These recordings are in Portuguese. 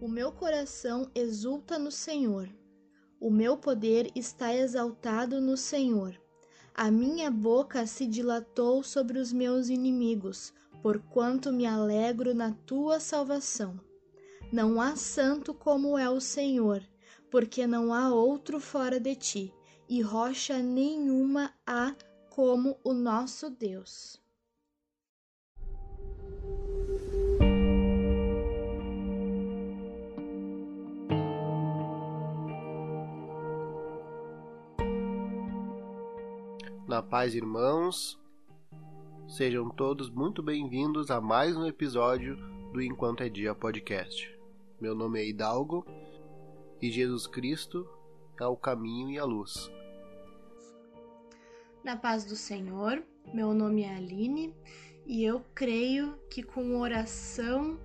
O meu coração exulta no Senhor. O meu poder está exaltado no Senhor. A minha boca se dilatou sobre os meus inimigos, porquanto me alegro na tua salvação. Não há santo como é o Senhor, porque não há outro fora de ti, e rocha nenhuma há como o nosso Deus. Na paz, irmãos, sejam todos muito bem-vindos a mais um episódio do Enquanto é Dia podcast. Meu nome é Hidalgo e Jesus Cristo é o caminho e a luz. Na paz do Senhor, meu nome é Aline e eu creio que com oração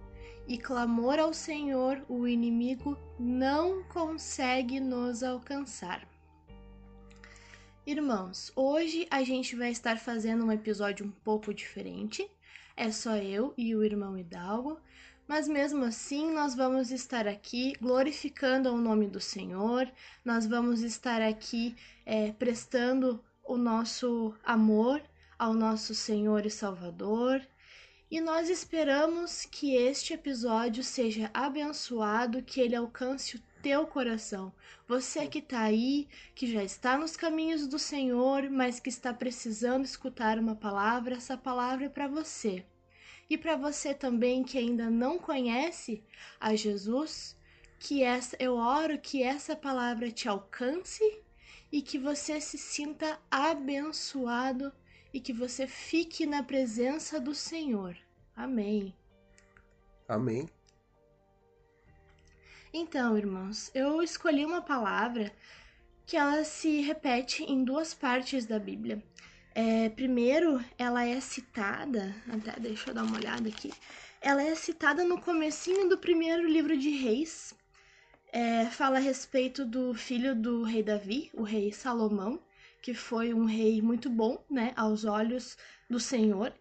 e clamor ao Senhor o inimigo não consegue nos alcançar. Irmãos, hoje a gente vai estar fazendo um episódio um pouco diferente. É só eu e o irmão Hidalgo, mas mesmo assim nós vamos estar aqui glorificando o nome do Senhor, nós vamos estar aqui é, prestando o nosso amor ao nosso Senhor e Salvador. E nós esperamos que este episódio seja abençoado, que ele alcance o teu coração. Você que está aí, que já está nos caminhos do Senhor, mas que está precisando escutar uma palavra, essa palavra é para você. E para você também que ainda não conhece a Jesus, que essa eu oro que essa palavra te alcance e que você se sinta abençoado e que você fique na presença do Senhor. Amém. Amém. Então, irmãos, eu escolhi uma palavra que ela se repete em duas partes da Bíblia. É, primeiro, ela é citada, até deixa eu dar uma olhada aqui. Ela é citada no comecinho do primeiro livro de Reis. É, fala a respeito do filho do rei Davi, o rei Salomão, que foi um rei muito bom, né, aos olhos do Senhor.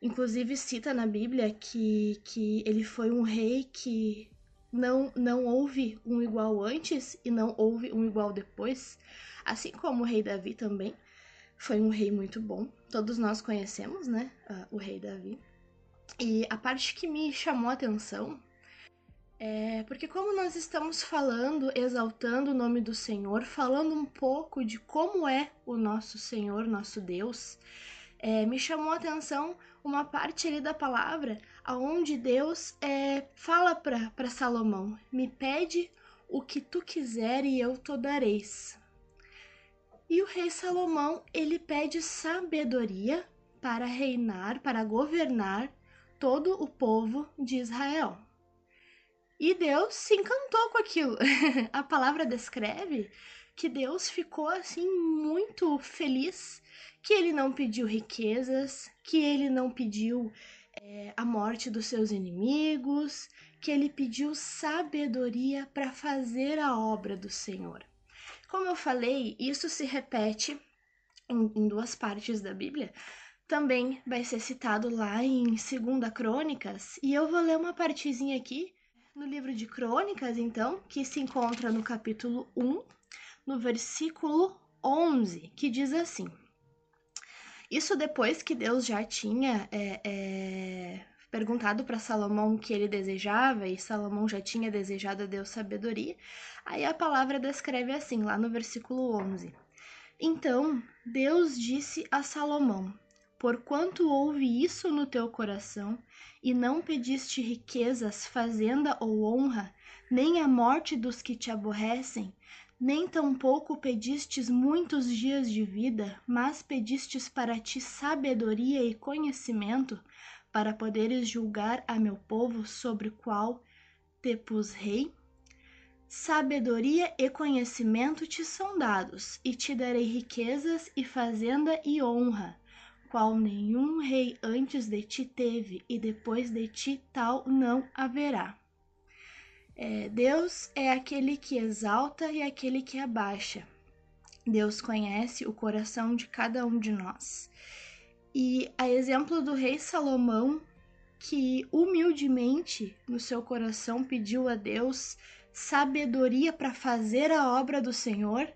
Inclusive cita na Bíblia que, que ele foi um rei que não, não houve um igual antes e não houve um igual depois, assim como o rei Davi também foi um rei muito bom. Todos nós conhecemos, né, o rei Davi. E a parte que me chamou a atenção é porque como nós estamos falando, exaltando o nome do Senhor, falando um pouco de como é o nosso Senhor, nosso Deus, é, me chamou a atenção uma parte ali da palavra aonde Deus é, fala para Salomão: Me pede o que tu quiser e eu te dareis. E o rei Salomão ele pede sabedoria para reinar, para governar todo o povo de Israel. E Deus se encantou com aquilo. A palavra descreve que Deus ficou assim muito feliz que ele não pediu riquezas, que ele não pediu é, a morte dos seus inimigos, que ele pediu sabedoria para fazer a obra do Senhor. Como eu falei, isso se repete em, em duas partes da Bíblia. Também vai ser citado lá em 2 Crônicas, e eu vou ler uma partezinha aqui no livro de Crônicas, então, que se encontra no capítulo 1, no versículo 11, que diz assim: isso depois que Deus já tinha é, é, perguntado para Salomão o que ele desejava e Salomão já tinha desejado a Deus sabedoria. Aí a palavra descreve assim, lá no versículo 11: Então Deus disse a Salomão: Porquanto houve isso no teu coração, e não pediste riquezas, fazenda ou honra, nem a morte dos que te aborrecem, nem tampouco pedistes muitos dias de vida, mas pedistes para ti sabedoria e conhecimento, para poderes julgar a meu povo sobre o qual te pus rei? Sabedoria e conhecimento te são dados, e te darei riquezas e fazenda e honra, qual nenhum rei antes de ti teve, e depois de ti tal não haverá. É, Deus é aquele que exalta e aquele que abaixa. Deus conhece o coração de cada um de nós. E a exemplo do rei Salomão, que humildemente no seu coração pediu a Deus sabedoria para fazer a obra do Senhor,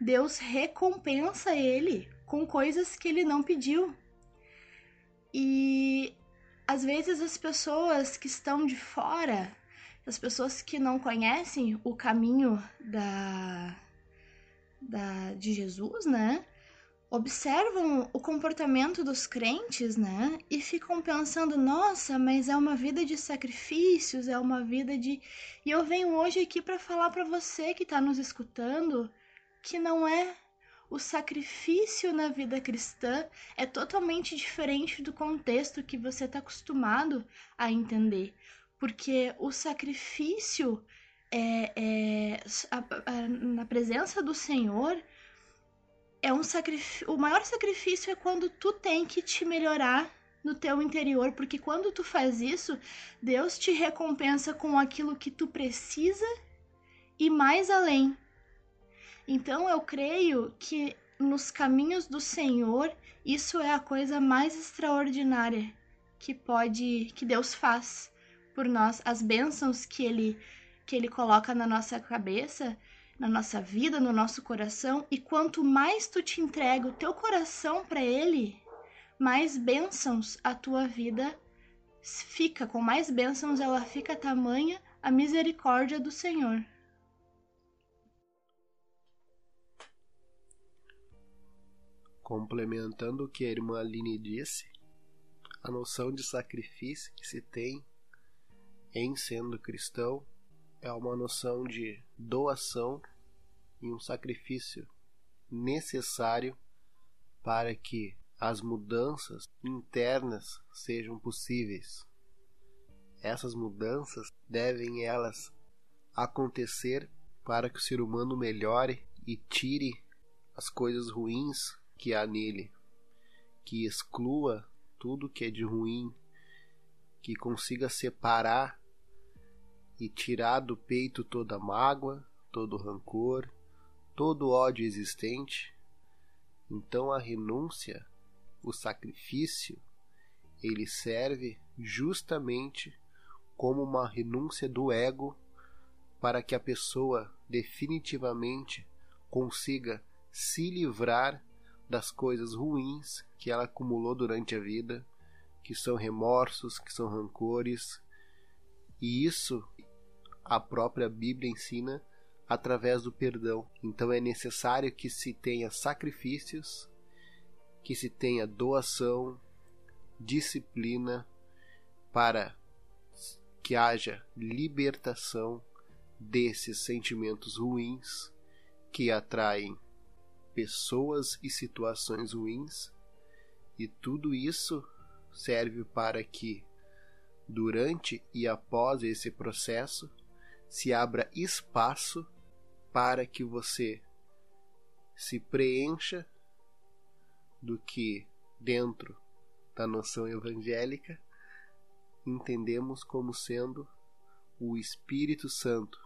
Deus recompensa ele com coisas que ele não pediu. E às vezes as pessoas que estão de fora, as pessoas que não conhecem o caminho da, da de Jesus, né? observam o comportamento dos crentes, né? E ficam pensando, nossa, mas é uma vida de sacrifícios, é uma vida de. E eu venho hoje aqui para falar para você que está nos escutando que não é. O sacrifício na vida cristã é totalmente diferente do contexto que você está acostumado a entender. Porque o sacrifício é, é a, a, na presença do Senhor é um sacrifício. O maior sacrifício é quando tu tem que te melhorar no teu interior, porque quando tu faz isso, Deus te recompensa com aquilo que tu precisa e mais além. Então eu creio que nos caminhos do Senhor, isso é a coisa mais extraordinária que pode que Deus faz por nós, as bênçãos que ele que ele coloca na nossa cabeça na nossa vida, no nosso coração, e quanto mais tu te entrega o teu coração para ele, mais bênçãos a tua vida fica, com mais bênçãos ela fica tamanha a misericórdia do Senhor. Complementando o que a irmã Aline disse, a noção de sacrifício que se tem em sendo cristão é uma noção de doação e um sacrifício necessário para que as mudanças internas sejam possíveis. Essas mudanças devem elas acontecer para que o ser humano melhore e tire as coisas ruins que há nele, que exclua tudo que é de ruim, que consiga separar e tirar do peito toda mágoa, todo rancor, todo ódio existente, então a renúncia, o sacrifício, ele serve justamente como uma renúncia do ego para que a pessoa definitivamente consiga se livrar das coisas ruins que ela acumulou durante a vida, que são remorsos, que são rancores. E isso a própria Bíblia ensina através do perdão. Então é necessário que se tenha sacrifícios, que se tenha doação, disciplina para que haja libertação desses sentimentos ruins que atraem pessoas e situações ruins, e tudo isso serve para que, durante e após esse processo, se abra espaço para que você se preencha do que dentro da noção evangélica entendemos como sendo o Espírito Santo,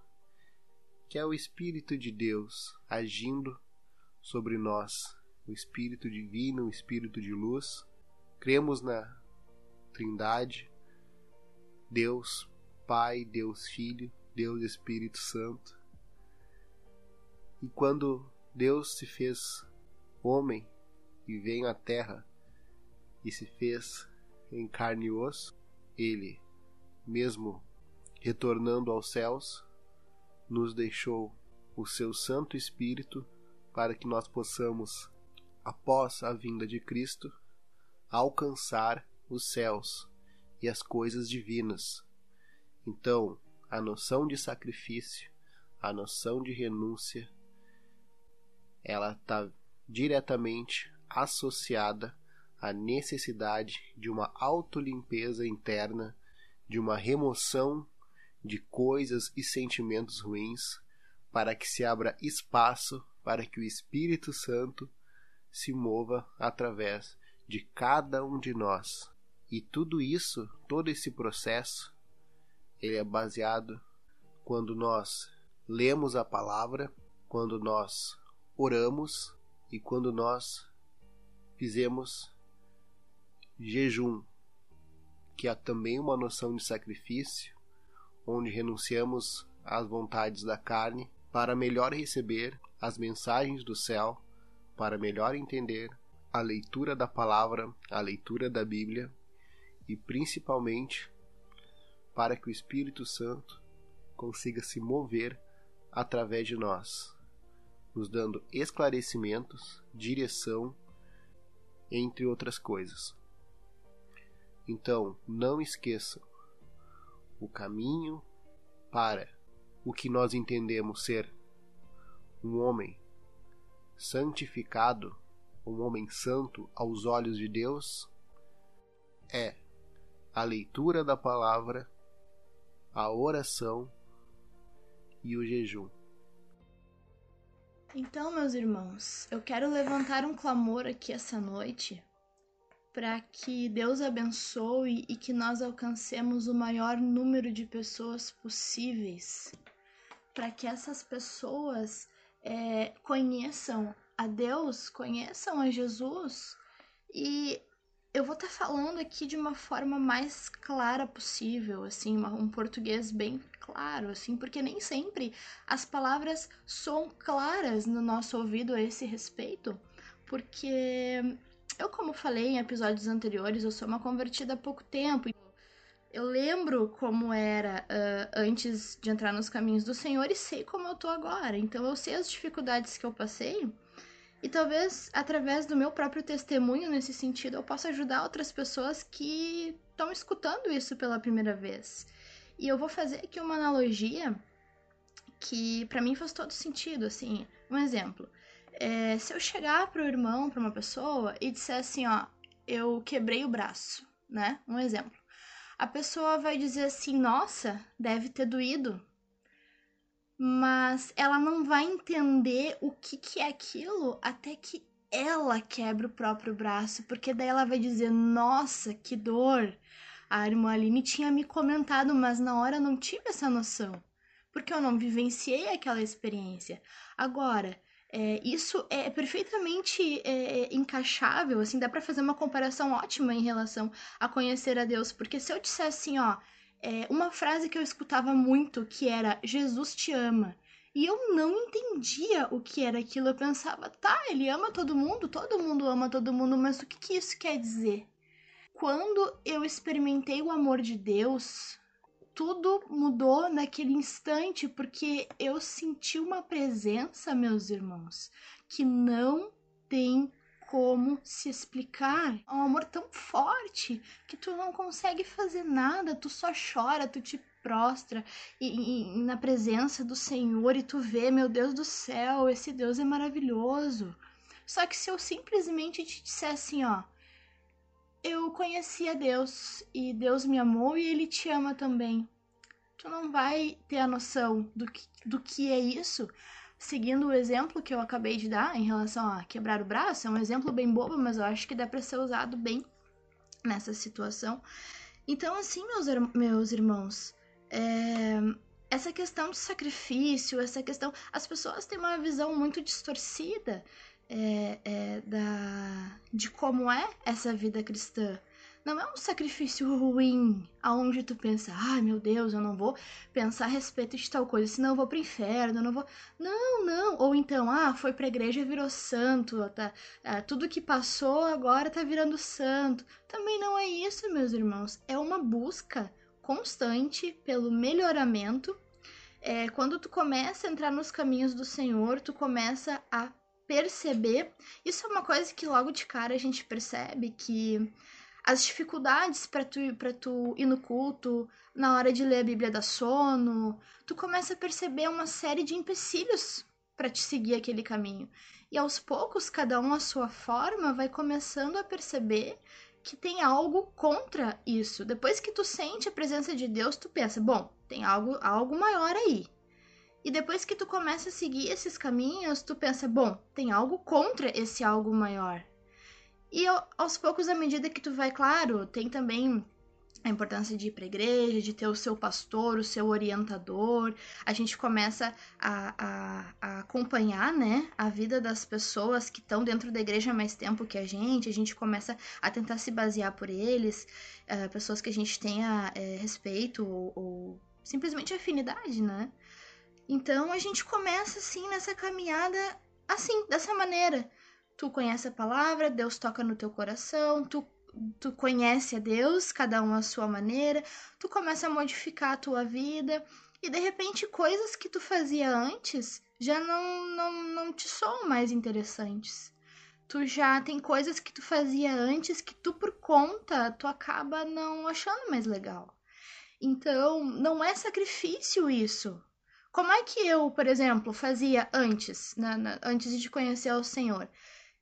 que é o Espírito de Deus agindo sobre nós, o Espírito divino, o Espírito de luz. Cremos na Trindade, Deus Pai, Deus Filho, Deus Espírito Santo. E quando Deus se fez homem e veio à terra e se fez em carne e osso, ele, mesmo retornando aos céus, nos deixou o seu Santo Espírito para que nós possamos, após a vinda de Cristo, alcançar os céus e as coisas divinas. Então, a noção de sacrifício, a noção de renúncia, ela está diretamente associada à necessidade de uma autolimpeza interna, de uma remoção de coisas e sentimentos ruins, para que se abra espaço para que o Espírito Santo se mova através de cada um de nós. E tudo isso, todo esse processo, ele é baseado quando nós lemos a palavra, quando nós oramos e quando nós fizemos jejum. que há também uma noção de sacrifício, onde renunciamos às vontades da carne para melhor receber as mensagens do céu, para melhor entender a leitura da palavra, a leitura da Bíblia e principalmente para que o Espírito Santo consiga se mover através de nós, nos dando esclarecimentos, direção, entre outras coisas. Então, não esqueçam o caminho para o que nós entendemos ser um homem santificado, um homem santo aos olhos de Deus, é a leitura da palavra, a oração e o jejum. Então, meus irmãos, eu quero levantar um clamor aqui essa noite para que Deus abençoe e que nós alcancemos o maior número de pessoas possíveis, para que essas pessoas é, conheçam a Deus, conheçam a Jesus e eu vou estar tá falando aqui de uma forma mais clara possível, assim, um português bem claro, assim, porque nem sempre as palavras são claras no nosso ouvido a esse respeito, porque eu, como falei em episódios anteriores, eu sou uma convertida há pouco tempo. Eu lembro como era uh, antes de entrar nos caminhos do Senhor e sei como eu tô agora. Então eu sei as dificuldades que eu passei. E talvez através do meu próprio testemunho nesse sentido eu possa ajudar outras pessoas que estão escutando isso pela primeira vez. E eu vou fazer aqui uma analogia que para mim faz todo sentido, assim, um exemplo. É, se eu chegar pro irmão, pra uma pessoa, e disser assim, ó, eu quebrei o braço, né? Um exemplo. A pessoa vai dizer assim, nossa, deve ter doído. Mas ela não vai entender o que, que é aquilo até que ela quebra o próprio braço, porque daí ela vai dizer, nossa, que dor. A irmã Aline tinha me comentado, mas na hora eu não tive essa noção, porque eu não vivenciei aquela experiência. Agora, é, isso é perfeitamente é, encaixável, assim, dá para fazer uma comparação ótima em relação a conhecer a Deus, porque se eu disser assim, ó, é, uma frase que eu escutava muito que era Jesus te ama, e eu não entendia o que era aquilo, eu pensava, tá, ele ama todo mundo, todo mundo ama todo mundo, mas o que, que isso quer dizer? Quando eu experimentei o amor de Deus, tudo mudou naquele instante, porque eu senti uma presença, meus irmãos, que não tem como se explicar. Um amor tão forte que tu não consegue fazer nada, tu só chora, tu te prostra e, e, na presença do Senhor e tu vê, meu Deus do céu, esse Deus é maravilhoso. Só que se eu simplesmente te disser assim, ó, eu conheci a Deus e Deus me amou e Ele te ama também. Tu não vai ter a noção do que, do que é isso. Seguindo o exemplo que eu acabei de dar em relação a quebrar o braço, é um exemplo bem bobo, mas eu acho que dá para ser usado bem nessa situação. Então, assim, meus, meus irmãos, é, essa questão do sacrifício, essa questão. As pessoas têm uma visão muito distorcida é, é, da, de como é essa vida cristã. Não é um sacrifício ruim, aonde tu pensa, ai meu Deus, eu não vou pensar a respeito de tal coisa, senão eu vou pro inferno, eu não vou. Não, não. Ou então, ah, foi pra igreja e virou santo, tá? É, tudo que passou agora tá virando santo. Também não é isso, meus irmãos. É uma busca constante pelo melhoramento. É, quando tu começa a entrar nos caminhos do Senhor, tu começa a perceber. Isso é uma coisa que logo de cara a gente percebe que as dificuldades para tu, tu ir no culto, na hora de ler a Bíblia da sono, tu começa a perceber uma série de empecilhos para te seguir aquele caminho. E aos poucos, cada um à sua forma, vai começando a perceber que tem algo contra isso. Depois que tu sente a presença de Deus, tu pensa, bom, tem algo, algo maior aí. E depois que tu começa a seguir esses caminhos, tu pensa, bom, tem algo contra esse algo maior. E aos poucos, à medida que tu vai, claro, tem também a importância de ir para a igreja, de ter o seu pastor, o seu orientador. A gente começa a, a, a acompanhar né, a vida das pessoas que estão dentro da igreja há mais tempo que a gente. A gente começa a tentar se basear por eles, uh, pessoas que a gente tenha uh, respeito ou, ou simplesmente afinidade, né? Então a gente começa assim nessa caminhada assim, dessa maneira. Tu conhece a palavra, Deus toca no teu coração, tu tu conhece a Deus, cada um à sua maneira, tu começa a modificar a tua vida e de repente coisas que tu fazia antes já não, não, não te são mais interessantes. Tu já tem coisas que tu fazia antes que tu por conta tu acaba não achando mais legal. Então, não é sacrifício isso. Como é que eu, por exemplo, fazia antes, na, antes de conhecer o Senhor?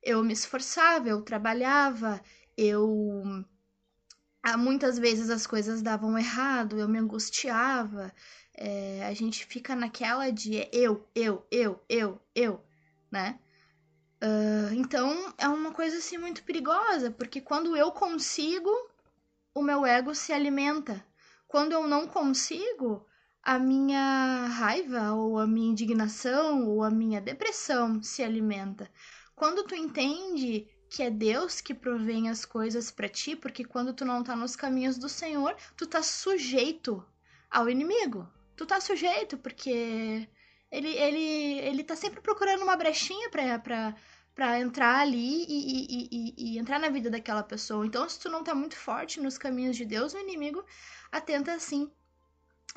Eu me esforçava, eu trabalhava, eu ah, muitas vezes as coisas davam errado, eu me angustiava, é, a gente fica naquela de eu, eu, eu, eu, eu, né? Uh, então é uma coisa assim muito perigosa, porque quando eu consigo, o meu ego se alimenta. Quando eu não consigo, a minha raiva, ou a minha indignação, ou a minha depressão se alimenta. Quando tu entende que é Deus que provém as coisas para ti, porque quando tu não tá nos caminhos do Senhor, tu tá sujeito ao inimigo. Tu tá sujeito porque ele ele ele tá sempre procurando uma brechinha para para para entrar ali e, e, e, e, entrar na vida daquela pessoa. Então, se tu não tá muito forte nos caminhos de Deus, o inimigo atenta assim.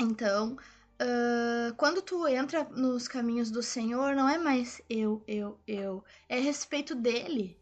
Então, uh, quando tu entra nos caminhos do Senhor, não é mais eu, eu, eu. É respeito dele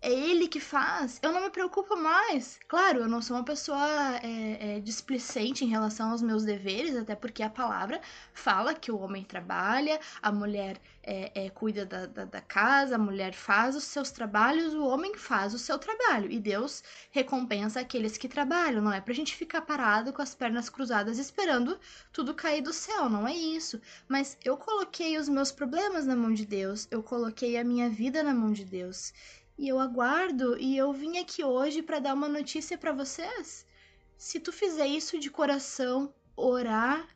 é ele que faz, eu não me preocupo mais. Claro, eu não sou uma pessoa é, é, displicente em relação aos meus deveres, até porque a palavra fala que o homem trabalha, a mulher é, é, cuida da, da, da, casa, a mulher faz os seus trabalhos, o homem faz o seu trabalho. E Deus recompensa aqueles que trabalham. Não é pra gente ficar parado com as pernas cruzadas esperando tudo cair do céu, não é isso. Mas eu coloquei os meus problemas na mão de Deus, eu coloquei a minha vida na mão de Deus e eu aguardo e eu vim aqui hoje para dar uma notícia para vocês. Se tu fizer isso de coração, orar,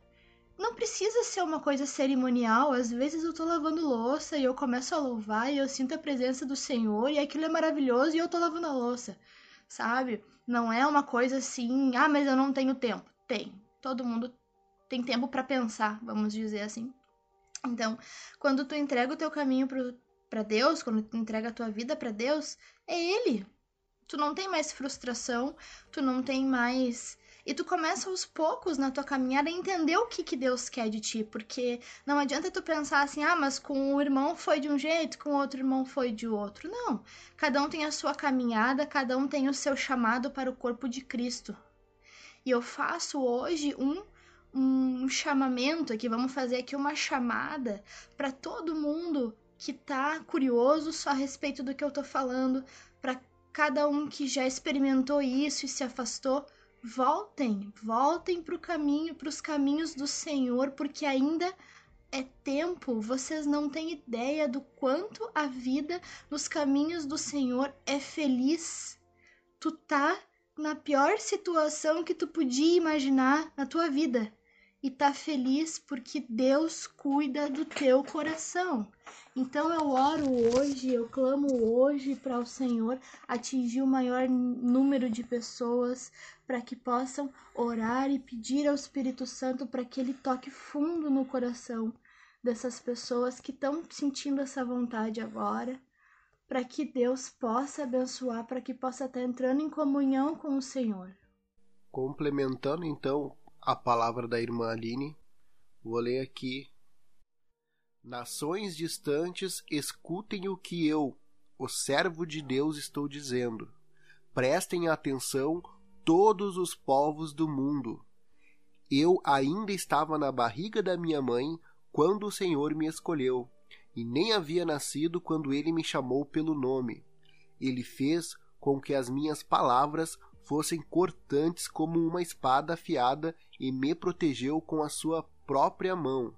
não precisa ser uma coisa cerimonial. Às vezes eu tô lavando louça e eu começo a louvar e eu sinto a presença do Senhor e aquilo é maravilhoso e eu tô lavando a louça, sabe? Não é uma coisa assim, ah, mas eu não tenho tempo. Tem. Todo mundo tem tempo para pensar, vamos dizer assim. Então, quando tu entrega o teu caminho pro, para Deus, quando tu entrega a tua vida para Deus, é Ele. Tu não tem mais frustração, tu não tem mais. E tu começa aos poucos na tua caminhada a entender o que, que Deus quer de ti, porque não adianta tu pensar assim, ah, mas com o irmão foi de um jeito, com outro irmão foi de outro. Não. Cada um tem a sua caminhada, cada um tem o seu chamado para o corpo de Cristo. E eu faço hoje um um chamamento aqui, vamos fazer aqui uma chamada para todo mundo que tá curioso só a respeito do que eu tô falando, para cada um que já experimentou isso e se afastou, voltem, voltem para o caminho, para os caminhos do Senhor, porque ainda é tempo. Vocês não têm ideia do quanto a vida nos caminhos do Senhor é feliz. Tu tá na pior situação que tu podia imaginar na tua vida e tá feliz porque Deus cuida do teu coração. Então eu oro hoje, eu clamo hoje para o Senhor atingir o maior número de pessoas para que possam orar e pedir ao Espírito Santo para que ele toque fundo no coração dessas pessoas que estão sentindo essa vontade agora, para que Deus possa abençoar, para que possa estar entrando em comunhão com o Senhor. Complementando então a palavra da irmã Aline. Vou ler aqui. Nações distantes, escutem o que eu, o servo de Deus, estou dizendo. Prestem atenção, todos os povos do mundo. Eu ainda estava na barriga da minha mãe quando o Senhor me escolheu, e nem havia nascido quando ele me chamou pelo nome. Ele fez com que as minhas palavras fossem cortantes como uma espada afiada e me protegeu com a sua própria mão.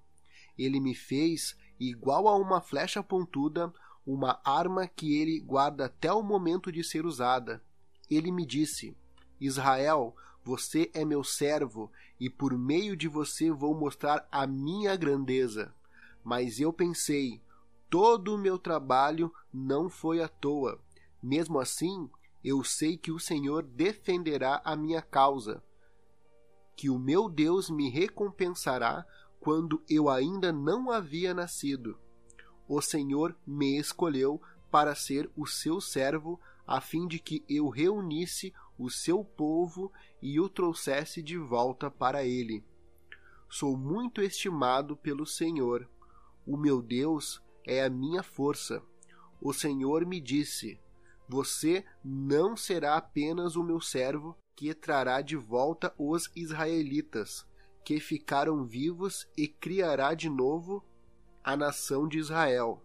Ele me fez igual a uma flecha pontuda, uma arma que ele guarda até o momento de ser usada. Ele me disse: Israel, Você é meu servo, e por meio de você vou mostrar a minha grandeza. Mas eu pensei, todo o meu trabalho não foi à toa. Mesmo assim, eu sei que o Senhor defenderá a minha causa, que o meu Deus me recompensará quando eu ainda não havia nascido. O Senhor me escolheu para ser o seu servo, a fim de que eu reunisse o seu povo e o trouxesse de volta para ele. Sou muito estimado pelo Senhor. O meu Deus é a minha força. O Senhor me disse: você não será apenas o meu servo que trará de volta os israelitas, que ficaram vivos, e criará de novo a nação de Israel.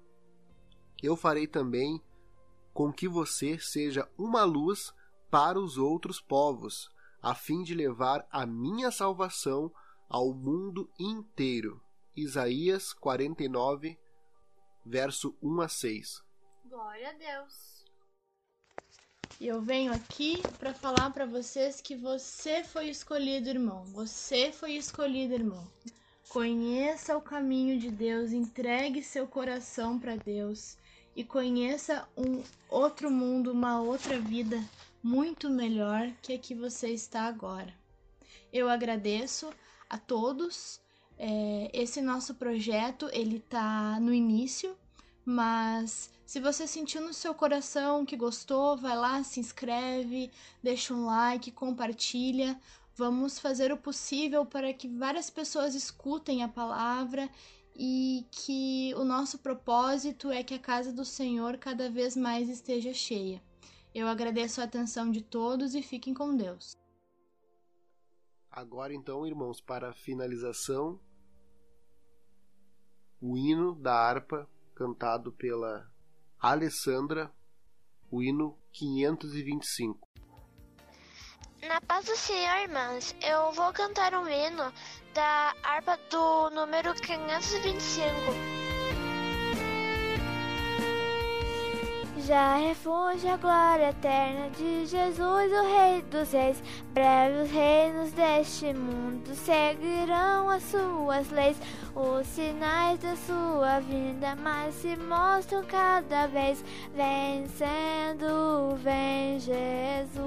Eu farei também com que você seja uma luz para os outros povos, a fim de levar a minha salvação ao mundo inteiro. Isaías 49, verso 1 a 6. Glória a Deus. E eu venho aqui para falar para vocês que você foi escolhido, irmão. Você foi escolhido, irmão. Conheça o caminho de Deus, entregue seu coração para Deus e conheça um outro mundo, uma outra vida muito melhor que a que você está agora. Eu agradeço a todos. É, esse nosso projeto ele está no início, mas se você sentiu no seu coração que gostou, vai lá, se inscreve, deixa um like, compartilha. Vamos fazer o possível para que várias pessoas escutem a palavra e que o nosso propósito é que a casa do Senhor cada vez mais esteja cheia. Eu agradeço a atenção de todos e fiquem com Deus. Agora então, irmãos, para a finalização, o hino da harpa cantado pela Alessandra, o hino 525. Na paz do Senhor, irmãos, eu vou cantar um hino da harpa do número 525. Já refúgio a glória eterna de Jesus, o Rei dos Reis. Breve os reinos deste mundo seguirão as suas leis. Os sinais da sua vinda mais se mostram cada vez. Vencendo, vem Jesus.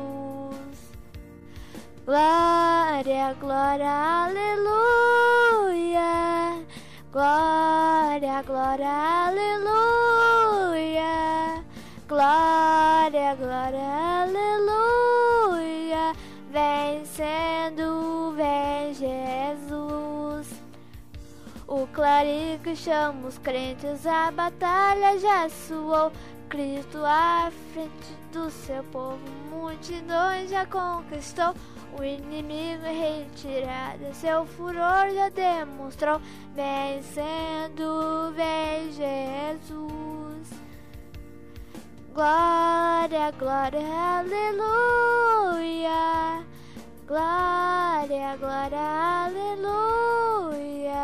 Glória, glória, aleluia. Glória, glória, aleluia. Glória, glória, aleluia. Vencendo, vem Jesus. O clarim que chama os crentes, a batalha já soou. Cristo à frente do seu povo, multidões já conquistou. O inimigo retirado, seu furor já demonstrou. Vencendo, vem Jesus. Glória, glória, aleluia. Glória, glória, aleluia.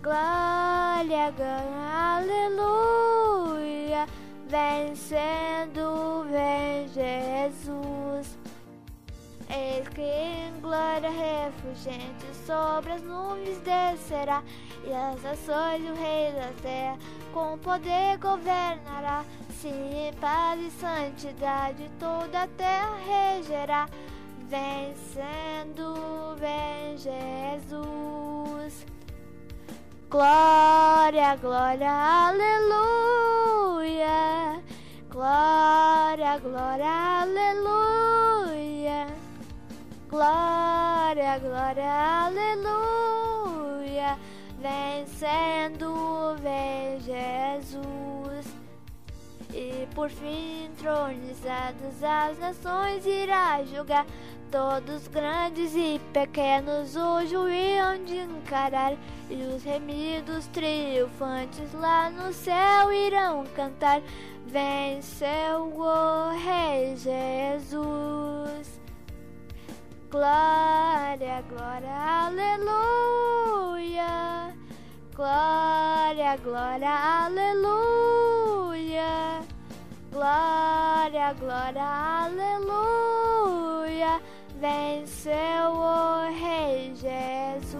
Glória, glória, aleluia. Vencendo, vem Jesus. Eis que em glória refulgente sobre as nuvens descerá, e as ações do Rei da Terra com poder governará. Sim, paz e santidade toda a terra regerá, vencendo, vem Jesus. Glória, glória, aleluia. Glória, glória, aleluia. Glória, glória, aleluia. Vencendo, vem Jesus. Por fim, tronizados as nações irá julgar. Todos grandes e pequenos o juízo de encarar. E os remidos triunfantes lá no céu irão cantar. Venceu o Rei Jesus. Glória, glória, aleluia. Glória, glória, aleluia. Glória, glória, aleluia. venceu o Rei Jesus.